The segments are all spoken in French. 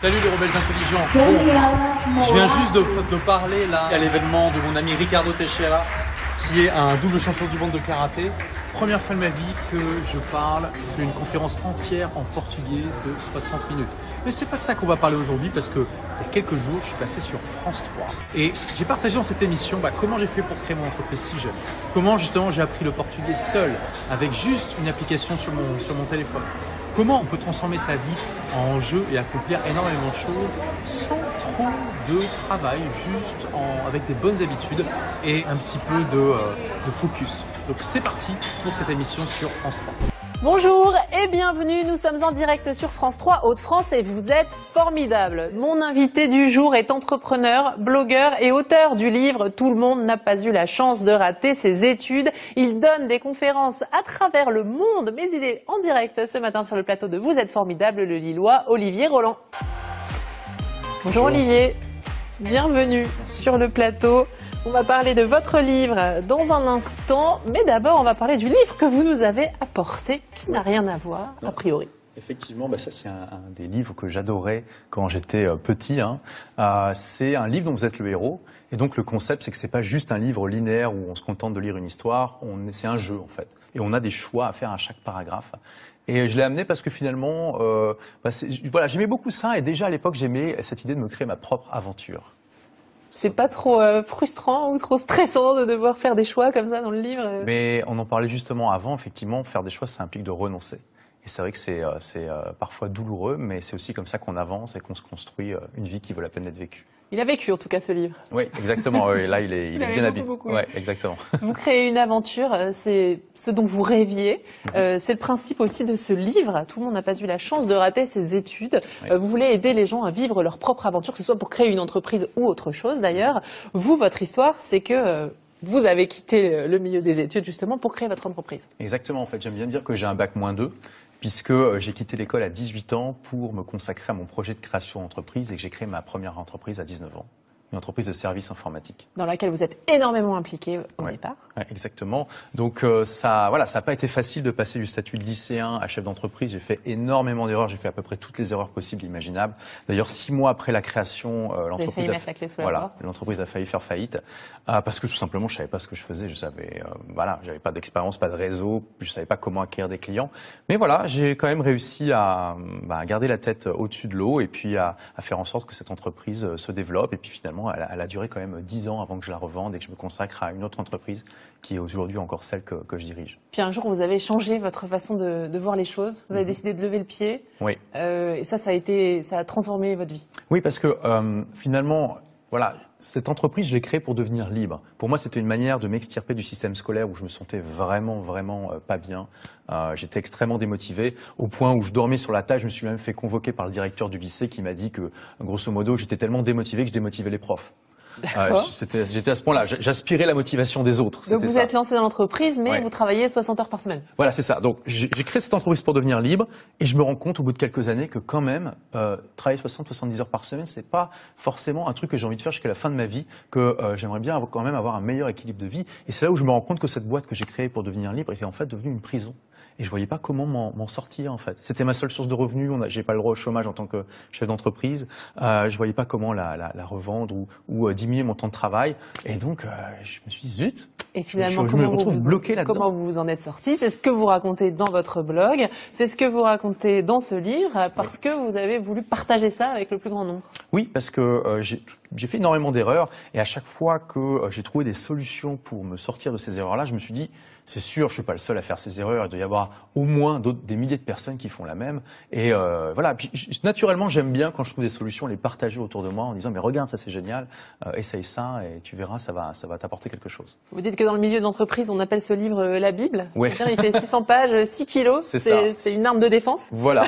Salut les rebelles intelligents. Bon, je viens juste de, de parler là à l'événement de mon ami Ricardo Teixeira, qui est un double champion du monde de karaté. Première fois de ma vie que je parle d'une conférence entière en portugais de 60 minutes. Mais c'est pas de ça qu'on va parler aujourd'hui parce que il y a quelques jours, je suis passé sur France 3 et j'ai partagé dans cette émission bah, comment j'ai fait pour créer mon entreprise si jeune? Comment justement j'ai appris le portugais seul avec juste une application sur mon, sur mon téléphone? Comment on peut transformer sa vie en jeu et accomplir énormément de choses sans trop de travail, juste avec des bonnes habitudes et un petit peu de, euh, de focus. Donc c'est parti pour cette émission sur France 3. Bonjour et bienvenue, nous sommes en direct sur France 3 Hauts-de-France et vous êtes formidables. Mon invité du jour est entrepreneur, blogueur et auteur du livre Tout le monde n'a pas eu la chance de rater ses études. Il donne des conférences à travers le monde, mais il est en direct ce matin sur le plateau de Vous êtes formidable, le Lillois Olivier Roland. Bonjour, Olivier, bienvenue sur le plateau. On va parler de votre livre dans un instant, mais d'abord on va parler du livre que vous nous avez apporté, qui n'a rien à voir a priori. Effectivement, bah ça c'est un, un, des livres que j'adorais quand j'étais euh, petit. Hein. Euh, c'est un livre dont vous êtes le héros. Et donc le concept, c'est que c'est pas juste un livre linéaire où on se contente de lire une histoire. C'est un jeu en fait, et on a des choix à faire à chaque paragraphe. Et je l'ai amené parce que finalement, euh, bah voilà, j'aimais beaucoup ça. Et déjà à l'époque, j'aimais cette idée de me créer ma propre aventure. C'est pas trop euh, frustrant ou trop stressant de devoir faire des choix comme ça dans le livre euh? Mais on en parlait justement avant. Effectivement, faire des choix, ça implique de renoncer. Et c'est vrai que c'est euh, parfois douloureux, mais c'est aussi comme ça qu'on avance et qu'on se construit une vie qui vaut la peine d'être vécue. Il a vécu en tout cas ce livre. Oui, exactement. Et là, il est, il, il est bien habillé. Ouais, exactement. Vous créez une aventure, c'est ce dont vous rêviez. Euh, c'est le principe aussi de ce livre. Tout le monde n'a pas eu la chance de rater ses études. Oui. Euh, vous voulez aider les gens à vivre leur propre aventure, que ce soit pour créer une entreprise ou autre chose. D'ailleurs, vous, votre histoire, c'est que euh, vous avez quitté le milieu des études justement pour créer votre entreprise. Exactement. En fait, j'aime bien dire que j'ai un bac moins 2 puisque euh, j'ai quitté l'école à 18 ans pour me consacrer à mon projet de création d'entreprise et que j'ai créé ma première entreprise à 19 ans une entreprise de services informatiques. Dans laquelle vous êtes énormément impliqué au ouais, départ. Ouais, exactement. Donc euh, ça, voilà, ça n'a pas été facile de passer du statut de lycéen à chef d'entreprise. J'ai fait énormément d'erreurs. J'ai fait à peu près toutes les erreurs possibles, imaginables. D'ailleurs, six mois après la création, euh, l'entreprise a, voilà, l'entreprise a failli faire faillite euh, parce que tout simplement, je savais pas ce que je faisais. Je savais, euh, voilà, j'avais pas d'expérience, pas de réseau. Je savais pas comment acquérir des clients. Mais voilà, j'ai quand même réussi à, bah, garder la tête au-dessus de l'eau et puis à, à, faire en sorte que cette entreprise se développe. Et puis finalement, elle, elle a duré quand même 10 ans avant que je la revende et que je me consacre à une autre entreprise qui est aujourd'hui encore celle que, que, je dirige. Puis un jour, vous avez changé votre façon de, de voir les choses. Vous avez mmh. décidé de lever le pied. Oui. Euh, et ça, ça a été, ça a transformé votre vie. Oui, parce que euh, finalement, voilà, cette entreprise, je l'ai créée pour devenir libre. Pour moi, c'était une manière de m'extirper du système scolaire où je me sentais vraiment, vraiment euh, pas bien. Euh, J'étais extrêmement démotivé, au point où je dormais sur la table. Je me suis même fait convoquer par le directeur du lycée qui m'a dit que, grosso modo, j'étais tellement démotivé que je démotivais les profs. Euh, J'étais à ce point-là. J'aspirais la motivation des autres. Donc vous ça. êtes lancé dans l'entreprise, mais ouais. vous travaillez 60 heures par semaine. Voilà, c'est ça. Donc j'ai créé cette entreprise pour devenir libre, et je me rends compte au bout de quelques années que quand même euh, travailler 60-70 heures par semaine, c'est pas forcément un truc que j'ai envie de faire jusqu'à la fin de ma vie. Que euh, j'aimerais bien avoir, quand même avoir un meilleur équilibre de vie. Et c'est là où je me rends compte que cette boîte que j'ai créée pour devenir libre était en fait devenue une prison et je voyais pas comment m'en sortir en fait. C'était ma seule source de revenus. J'ai pas le droit au chômage en tant que chef d'entreprise. Euh, je voyais pas comment la, la, la revendre ou, ou euh, diminuer mon temps de travail. Et donc euh, je me suis dit zut. Et finalement, je, comment, me retrouve vous, bloqué là-dedans. comment vous vous en êtes sorti? C'est ce que vous racontez dans votre blog. C'est ce que vous racontez dans ce livre parce oui. que vous avez voulu partager ça avec le plus grand nombre. Oui, parce que euh, j'ai fait énormément d'erreurs et à chaque fois que euh, j'ai trouvé des solutions pour me sortir de ces erreurs-là, je me suis dit c'est sûr, je suis pas le seul à faire ces erreurs. Il doit y avoir au moins des milliers de personnes qui font la même. Et euh, voilà. Puis, naturellement, j'aime bien quand je trouve des solutions les partager autour de moi en disant mais regarde ça c'est génial, euh, essaye ça et tu verras ça va ça va t'apporter quelque chose. Vous dites que dans le milieu de l'entreprise, on appelle ce livre euh, la Bible. Ouais. Il fait 600 pages, 6 kilos. C'est une arme de défense. Voilà.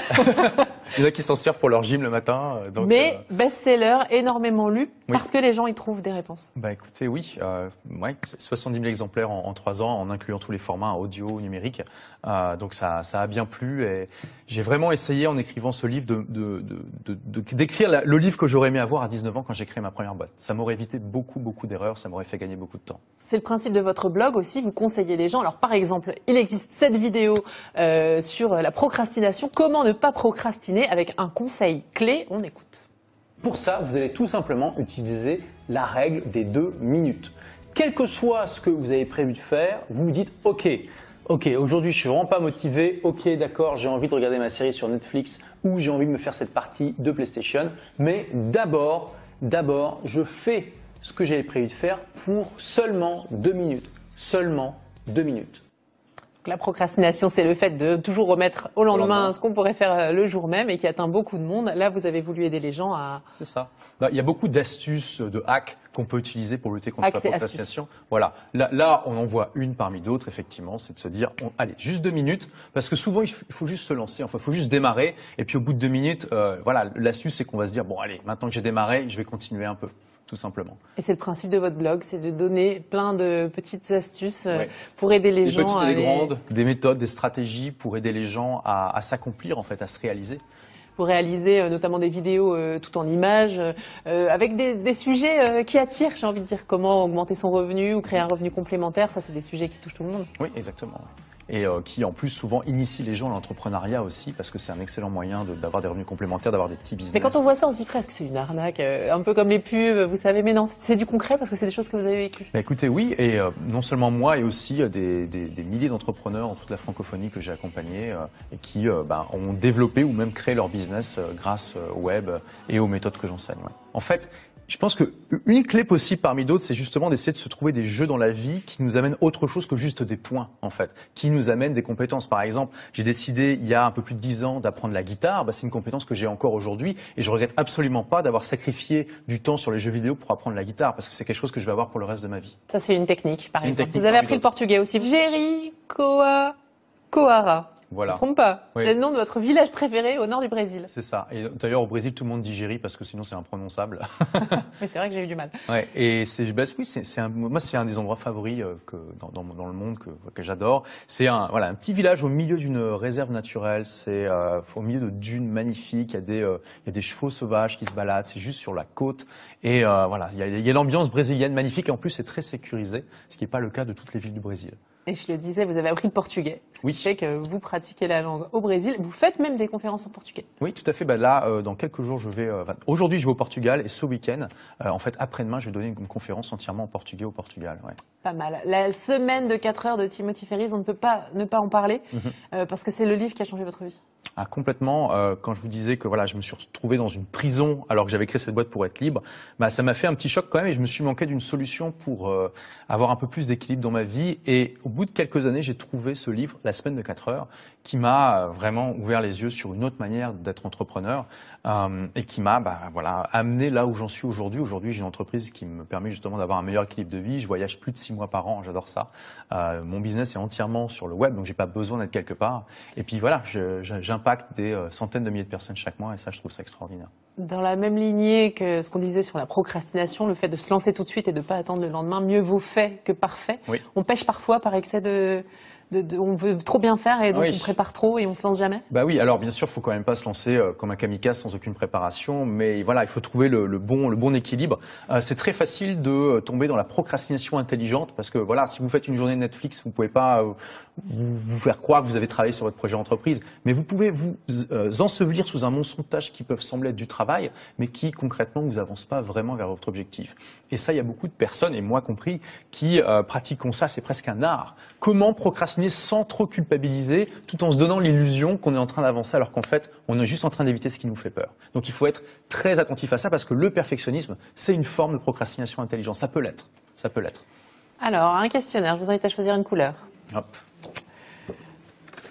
Il y en a qui s'en servent pour leur gym le matin. Donc, mais best-seller, énormément lu. Parce que les gens y trouvent des réponses. Bah écoutez, oui, euh, ouais, 70 000 exemplaires en, trois ans, en incluant tous les formats audio, numérique. Euh, donc ça, ça a bien plu et j'ai vraiment essayé en écrivant ce livre de, de, de, d'écrire le livre que j'aurais aimé avoir à 19 ans quand j'ai créé ma première boîte. Ça m'aurait évité beaucoup, beaucoup d'erreurs, ça m'aurait fait gagner beaucoup de temps. C'est le principe de votre blog aussi, vous conseillez les gens. Alors par exemple, il existe cette vidéo euh, sur la procrastination. Comment ne pas procrastiner avec un conseil clé? On écoute. Pour ça, vous allez tout simplement utiliser la règle des deux minutes. Quel que soit ce que vous avez prévu de faire, vous vous dites OK, ok, aujourd'hui je suis vraiment pas motivé, ok, d'accord, j'ai envie de regarder ma série sur Netflix ou j'ai envie de me faire cette partie de PlayStation, mais d'abord, d'abord, je fais ce que j'avais prévu de faire pour seulement deux minutes. Seulement deux minutes. La procrastination, c'est le fait de toujours remettre au lendemain, ce qu'on pourrait faire euh, le jour même et qui atteint beaucoup de monde. Là, vous avez voulu aider les gens à... C'est ça. Bah, il y a beaucoup d'astuces, de hacks qu'on peut utiliser pour lutter contre la procrastination. Voilà. Là, on en voit une parmi d'autres, effectivement, c'est de se dire, allez, juste deux minutes, parce que souvent, il faut, juste se lancer, enfin, il faut juste démarrer, et puis au bout de deux minutes, euh, voilà, l'astuce, c'est qu'on va se dire, bon, allez, maintenant que j'ai démarré, je vais continuer un peu tout simplement. Et c'est le principe de votre blog, c'est de donner plein de petites astuces euh, pour aider les gens. Petites et des grandes, des méthodes, des stratégies pour aider les gens à, s'accomplir, en fait, à se réaliser pour réaliser euh, notamment des vidéos euh, tout en images, avec des, des sujets qui attirent, j'ai envie de dire, comment augmenter son revenu ou créer un revenu complémentaire, ça c'est des sujets qui touchent tout le monde. Oui, exactement et euh, qui en plus souvent initie les gens à l'entrepreneuriat aussi parce que c'est un excellent moyen d'avoir des revenus complémentaires, d'avoir des petits business. Mais quand on voit ça, on se dit presque c'est une arnaque, euh, un peu comme les pubs, vous savez. Mais non, c'est du concret parce que c'est des choses que vous avez vécues. Bah, écoutez, oui, et euh, non seulement moi, et aussi des, des, des, milliers d'entrepreneurs en toute la francophonie que j'ai accompagnés et qui bah, ont développé ou même créé leur business grâce au web et aux méthodes que j'enseigne. Ouais. En fait, je pense qu'une clé possible parmi d'autres, c'est justement d'essayer de se trouver des jeux dans la vie qui nous amènent autre chose que juste des points, en fait, qui nous amènent des compétences. Par exemple, j'ai décidé il y a un peu plus de dix ans d'apprendre la guitare. Bah, c'est une compétence que j'ai encore aujourd'hui et je regrette absolument pas d'avoir sacrifié du temps sur les jeux vidéo pour apprendre la guitare parce que c'est quelque chose que je vais avoir pour le reste de ma vie. Ça, c'est une technique, par exemple. Vous avez appris le portugais aussi. Jerry Coa Coara. Voilà. trompe pas. C'est le nom de votre village préféré au nord du Brésil. C'est ça. Et d'ailleurs, au Brésil, tout le monde dit Géry parce que sinon c'est imprononçable. Mais c'est vrai que j'ai eu du mal. Ouais. Et c'est, bah, oui, c'est, un, moi, c'est un des endroits favoris euh, que, dans, dans, le monde que, que j'adore. C'est un, voilà, un petit village au milieu d'une réserve naturelle. C'est euh, au milieu de dunes magnifiques. Il y a des, euh, il y a des chevaux sauvages qui se baladent. C'est juste sur la côte. Et voilà, il y a, il y a l'ambiance brésilienne magnifique. Et en plus, c'est très sécurisé, ce qui n'est pas le cas de toutes les villes du Brésil. Et je le disais, vous avez appris le portugais, ce qui fait que vous pratiquez la langue au Brésil. Vous faites même des conférences en portugais. Oui, tout à fait. Bah là, euh, dans quelques jours, je vais. Euh, aujourd'hui, je vais au Portugal et ce week-end, euh, en fait, après-demain, je vais donner une, conférence entièrement en portugais au Portugal. Ouais. Pas mal. La semaine de 4 heures de Timothy Ferris, on ne peut pas ne pas en parler mhm. parce que c'est le livre qui a changé votre vie. Ah, complètement. quand je vous disais que voilà, je me suis retrouvé dans une prison alors que j'avais créé cette boîte pour être libre, bah, ça m'a fait un petit choc quand même et je me suis manqué d'une solution pour avoir un peu plus d'équilibre dans ma vie. Et au bout de quelques années, j'ai trouvé ce livre, La semaine de 4 heures, qui m'a vraiment ouvert les yeux sur une autre manière d'être entrepreneur euh, et qui m'a bah, voilà, amené là où j'en suis aujourd'hui. Aujourd'hui, j'ai une entreprise qui me permet justement d'avoir un meilleur équilibre de vie. Je voyage plus de six mois par an, j'adore ça. Euh, mon business est entièrement sur le web, donc j'ai pas besoin d'être quelque part. Et puis voilà, j'impacte des euh, centaines de milliers de personnes chaque mois et ça, je trouve ça extraordinaire. Dans la même lignée que ce qu'on disait sur la procrastination, le fait de se lancer tout de suite et de ne pas attendre le lendemain, mieux vaut fait que parfait. On pêche parfois par excès de, on veut trop bien faire et donc on prépare trop et on se lance jamais? Bah oui, alors bien sûr, il faut quand même pas se lancer euh, comme un kamikaze sans aucune préparation, mais voilà, il faut trouver le, bon, le bon équilibre. Euh, c'est très facile de euh, tomber dans la procrastination intelligente parce que voilà, si vous faites une journée de Netflix, vous pouvez pas vous, faire croire que vous avez travaillé sur votre projet d'entreprise, mais vous pouvez vous ensevelir sous un monstre de tâches qui peuvent sembler être du travail, mais qui concrètement vous avancent pas vraiment vers votre objectif. Et ça, il y a beaucoup de personnes, et moi compris, qui pratiquent ça. C'est presque un art. Comment procrastiner sans trop culpabiliser, tout en se donnant l'illusion qu'on est en train d'avancer alors qu'en fait, on est juste en train d'éviter ce qui nous fait peur. Donc il faut être très attentif à ça parce que le perfectionnisme, c'est une forme de procrastination intelligente. Ça peut l'être. Ça peut l'être. Alors, un questionnaire, je vous invite à choisir une couleur. Hop.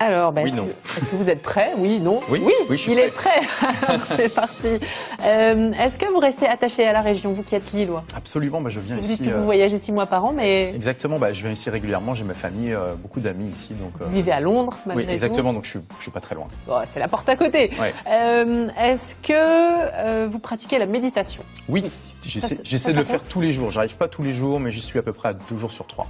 Alors, ben, est-ce, que, vous êtes prêt Oui, non Oui, oui, il est prêt. C'est parti. Euh, Est-ce que vous restez attaché à la région, vous qui êtes lillois? Absolument, bah, je viens Vous ici. dites que euh, vous voyagez six mois par an, mais Exactement, bah, je viens ici régulièrement, j'ai ma famille, euh, beaucoup d'amis ici. Donc, euh, vous vivez à Londres, malgré oui, exactement, donc je suis, je suis pas très loin. Bon, c'est la porte à côté. Ouais. Euh, Est-ce que euh, vous pratiquez la méditation? Oui, j'essaie de le faire tous les jours. J'arrive pas tous les jours, mais j'y suis à peu près à deux jours sur trois.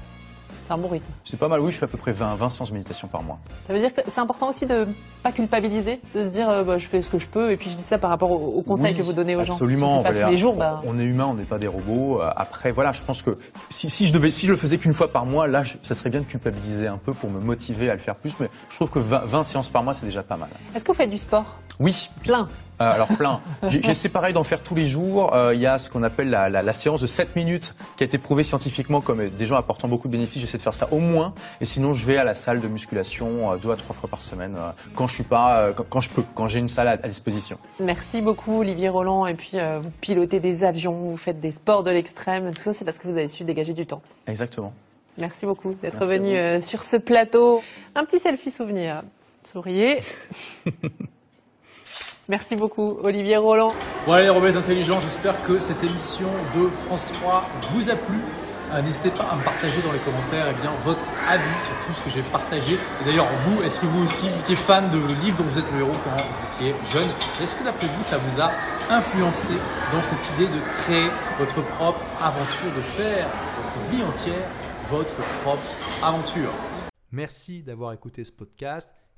C'est un bon rythme. C'est pas mal, oui, je fais à peu près 20, 20 séances de méditation par mois. Ça veut dire que c'est important aussi de pas culpabiliser, de se dire euh, bah, je fais ce que je peux, et puis je dis ça par rapport aux, aux conseils Oui, que vous donnez aux gens. Absolument. Si on fait pas voilà. tous les jours, On- bah, on est humain, on n'est pas des robots. Euh, Après, voilà, je pense que si, si je devais, si je le faisais qu'une fois par mois, là, je- ça serait bien de culpabiliser un peu pour me motiver à le faire plus. Mais je trouve que 20, 20 séances par mois, c'est déjà pas mal. est-ce que vous faites du sport? Oui, Plein. Euh, alors plein. J'ai- J'essaie pareil d'en faire tous les jours. Euh, Il y a ce qu'on appelle la, la- la séance de 7 minutes qui a été prouvée scientifiquement comme des gens apportant beaucoup de bénéfices. J'essaie de faire ça au moins. Et sinon, je vais à la salle de musculation euh, deux à trois fois par semaine euh, quand je suis pas, quand, quand je peux, quand j'ai une salle à, à disposition. Merci beaucoup Olivier Roland, et puis vous pilotez des avions, vous faites des sports de l'extrême, tout ça c'est parce que vous avez su dégager du temps. Exactement. Merci beaucoup d'être venu sur ce plateau. Un petit selfie souvenir. Souriez. Merci beaucoup Olivier Roland. Allez les rebelles intelligents, j'espère que cette émission de France 3 vous a plu. Euh, N'hésitez pas à me partager dans les commentaires eh bien, votre avis sur tout ce que j'ai partagé. Et d'ailleurs, vous, est-ce que vous aussi étiez fan de le livre dont vous êtes le héros quand vous étiez jeune? Est-ce que d'après vous, ça vous a influencé dans cette idée de créer votre propre aventure, de faire votre vie entière votre propre aventure? Merci d'avoir écouté ce podcast.